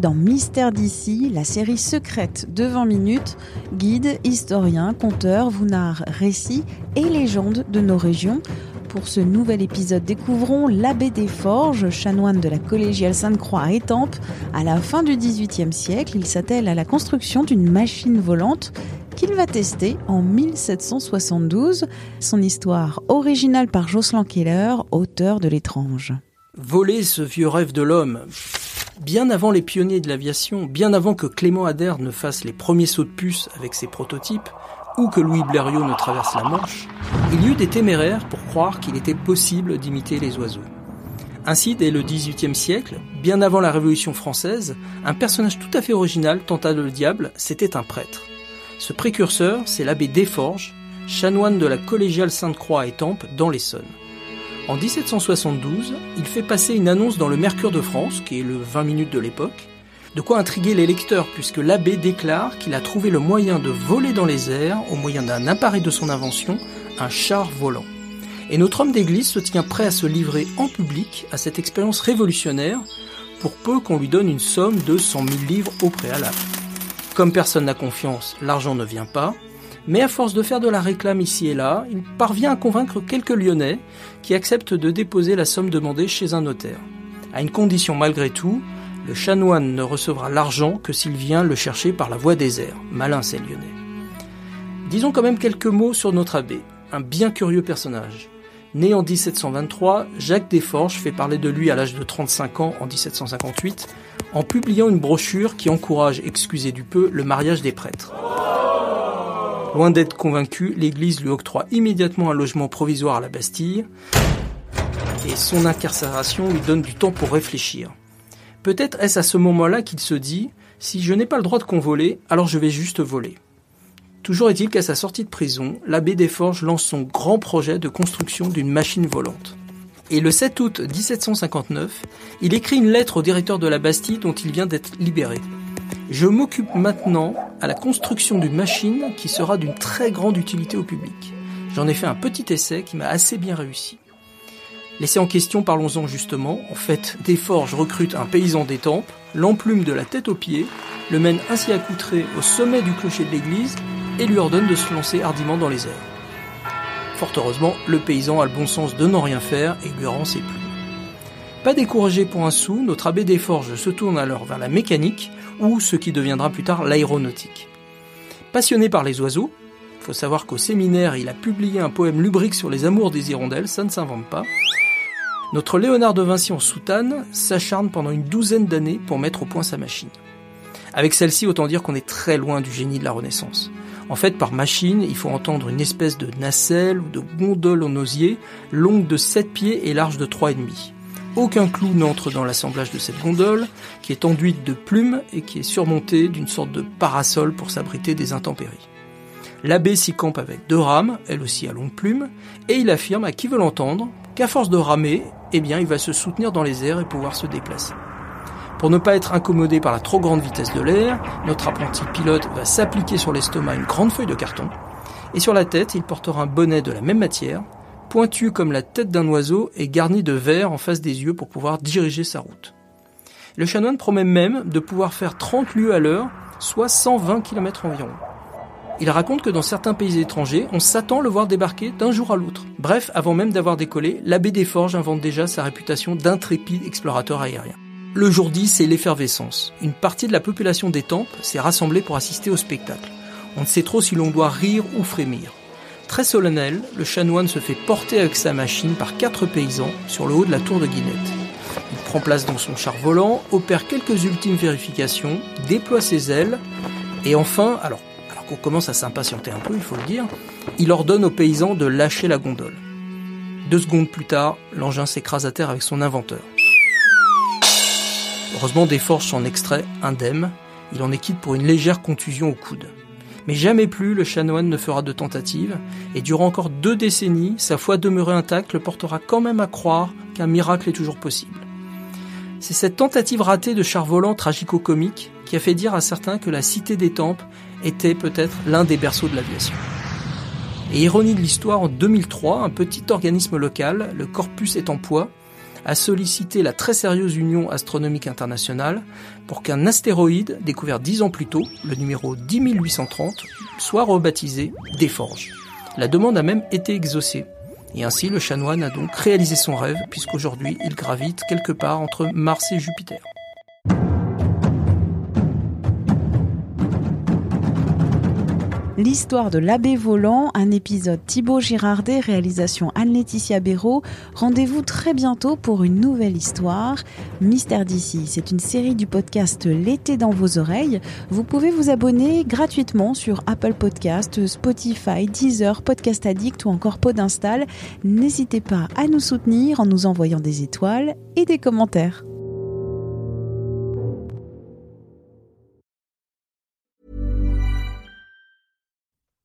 Dans Mystère d'ici, la série secrète de 20 minutes, guide, historien, conteur, vous narre récits et légendes de nos régions – pour ce nouvel épisode, découvrons l'abbé des Forges, chanoine de la collégiale Sainte-Croix à Étampes. À la fin du XVIIIe siècle, il s'attelle à la construction d'une machine volante qu'il va tester en 1772. Son histoire originale par Jocelyn Keller, auteur de L'étrange. Voler ce vieux rêve de l'homme. Bien avant les pionniers de l'aviation, bien avant que Clément Ader ne fasse les premiers sauts de puce avec ses prototypes, ou que Louis Blériot ne traverse la Manche, il y eut des téméraires pour croire qu'il était possible d'imiter les oiseaux. Ainsi, dès le XVIIIe siècle, bien avant la Révolution française, un personnage tout à fait original tenta le diable, c'était un prêtre. Ce précurseur, c'est l'abbé Desforges, chanoine de la collégiale Sainte-Croix à Étampes, dans l'Essonne. En 1772, il fait passer une annonce dans le Mercure de France, qui est le 20 minutes de l'époque, de quoi intriguer les lecteurs puisque l'abbé déclare qu'il a trouvé le moyen de voler dans les airs au moyen d'un appareil de son invention, un char volant. Et notre homme d'église se tient prêt à se livrer en public à cette expérience révolutionnaire pour peu qu'on lui donne une somme de 100 000 livres au préalable. Comme personne n'a confiance, l'argent ne vient pas, mais à force de faire de la réclame ici et là, il parvient à convaincre quelques Lyonnais qui acceptent de déposer la somme demandée chez un notaire. À une condition malgré tout, le chanoine ne recevra l'argent que s'il vient le chercher par la voie des airs. Malin ces Lyonnais. Disons quand même quelques mots sur notre abbé, un bien curieux personnage. Né en 1723, Jacques Desforges fait parler de lui à l'âge de 35 ans en 1758 en publiant une brochure qui encourage, excusez du peu, le mariage des prêtres. Loin d'être convaincu, l'Église lui octroie immédiatement un logement provisoire à la Bastille et son incarcération lui donne du temps pour réfléchir. Peut-être est-ce à ce moment-là qu'il se dit si je n'ai pas le droit de convoler, alors je vais juste voler. Toujours est-il qu'à sa sortie de prison, l'abbé Desforges lance son grand projet de construction d'une machine volante. Et le 7 août 1759, il écrit une lettre au directeur de la Bastille dont il vient d'être libéré. Je m'occupe maintenant à la construction d'une machine qui sera d'une très grande utilité au public. J'en ai fait un petit essai qui m'a assez bien réussi. L'essai en question, parlons-en justement. En fait, Desforges recrute un paysan d'étampes, l'emplume de la tête aux pieds, le mène ainsi accoutré au sommet du clocher de l'église et lui ordonne de se lancer hardiment dans les airs. Fort heureusement, le paysan a le bon sens de n'en rien faire et lui rend ses plumes. Pas découragé pour un sou, notre abbé Desforges se tourne alors vers la mécanique ou ce qui deviendra plus tard l'aéronautique. Passionné par les oiseaux, faut savoir qu'au séminaire, il a publié un poème lubrique sur les amours des hirondelles, ça ne s'invente pas, notre Léonard de Vinci en soutane s'acharne pendant une douzaine d'années pour mettre au point sa machine. Avec celle-ci, autant dire qu'on est très loin du génie de la Renaissance. En fait, par machine, il faut entendre une espèce de nacelle ou de gondole en osier, longue de 7 pieds et large de 3,5. Aucun clou n'entre dans l'assemblage de cette gondole, qui est enduite de plumes et qui est surmontée d'une sorte de parasol pour s'abriter des intempéries. L'abbé s'y campe avec deux rames, elles aussi à longue plume, et il affirme à qui veut l'entendre qu'à force de ramer, eh bien, il va se soutenir dans les airs et pouvoir se déplacer. Pour ne pas être incommodé par la trop grande vitesse de l'air, notre apprenti pilote va s'appliquer sur l'estomac une grande feuille de carton, et sur la tête, il portera un bonnet de la même matière, pointu comme la tête d'un oiseau et garni de verre en face des yeux pour pouvoir diriger sa route. Le chanoine promet même de pouvoir faire 30 lieues à l'heure, soit 120 km environ. Il raconte que dans certains pays étrangers, on s'attend le voir débarquer d'un jour à l'autre. Bref, avant même d'avoir décollé, l'abbé des Forges invente déjà sa réputation d'intrépide explorateur aérien. Le jour 10, c'est l'effervescence. Une partie de la population des temples s'est rassemblée pour assister au spectacle. On ne sait trop si l'on doit rire ou frémir. Très solennel, le chanoine se fait porter avec sa machine par quatre paysans sur le haut de la tour de Guinette. Il prend place dans son char volant, opère quelques ultimes vérifications, déploie ses ailes, et enfin, alors qu'on commence à s'impatienter un peu, il faut le dire, il ordonne aux paysans de lâcher la gondole. Deux secondes plus tard, l'engin s'écrase à terre avec son inventeur. Heureusement, Desforges s'en extrait indemne. Il en est quitte pour une légère contusion au coude. Mais jamais plus le chanoine ne fera de tentative, et durant encore deux décennies, sa foi demeurée intacte le portera quand même à croire qu'un miracle est toujours possible. C'est cette tentative ratée de char volant tragico-comique qui a fait dire à certains que la Cité des Tempes était peut-être l'un des berceaux de l'aviation. Et ironie de l'histoire, en 2003, un petit organisme local, le Corpus est en poids, a sollicité la très sérieuse Union astronomique internationale pour qu'un astéroïde découvert dix ans plus tôt, le numéro 10830, soit rebaptisé Desforges. La demande a même été exaucée. Et ainsi, le chanoine a donc réalisé son rêve, puisqu'aujourd'hui, il gravite quelque part entre Mars et Jupiter. L'histoire de l'abbé volant, un épisode Thibaut Girardet, réalisation Anne-Laetitia Béraud. Rendez-vous très bientôt pour une nouvelle histoire. Mystère d'ici, c'est une série du podcast L'été dans vos oreilles. Vous pouvez vous abonner gratuitement sur Apple Podcast, Spotify, Deezer, Podcast Addict ou encore Podinstall. N'hésitez pas à nous soutenir en nous envoyant des étoiles et des commentaires.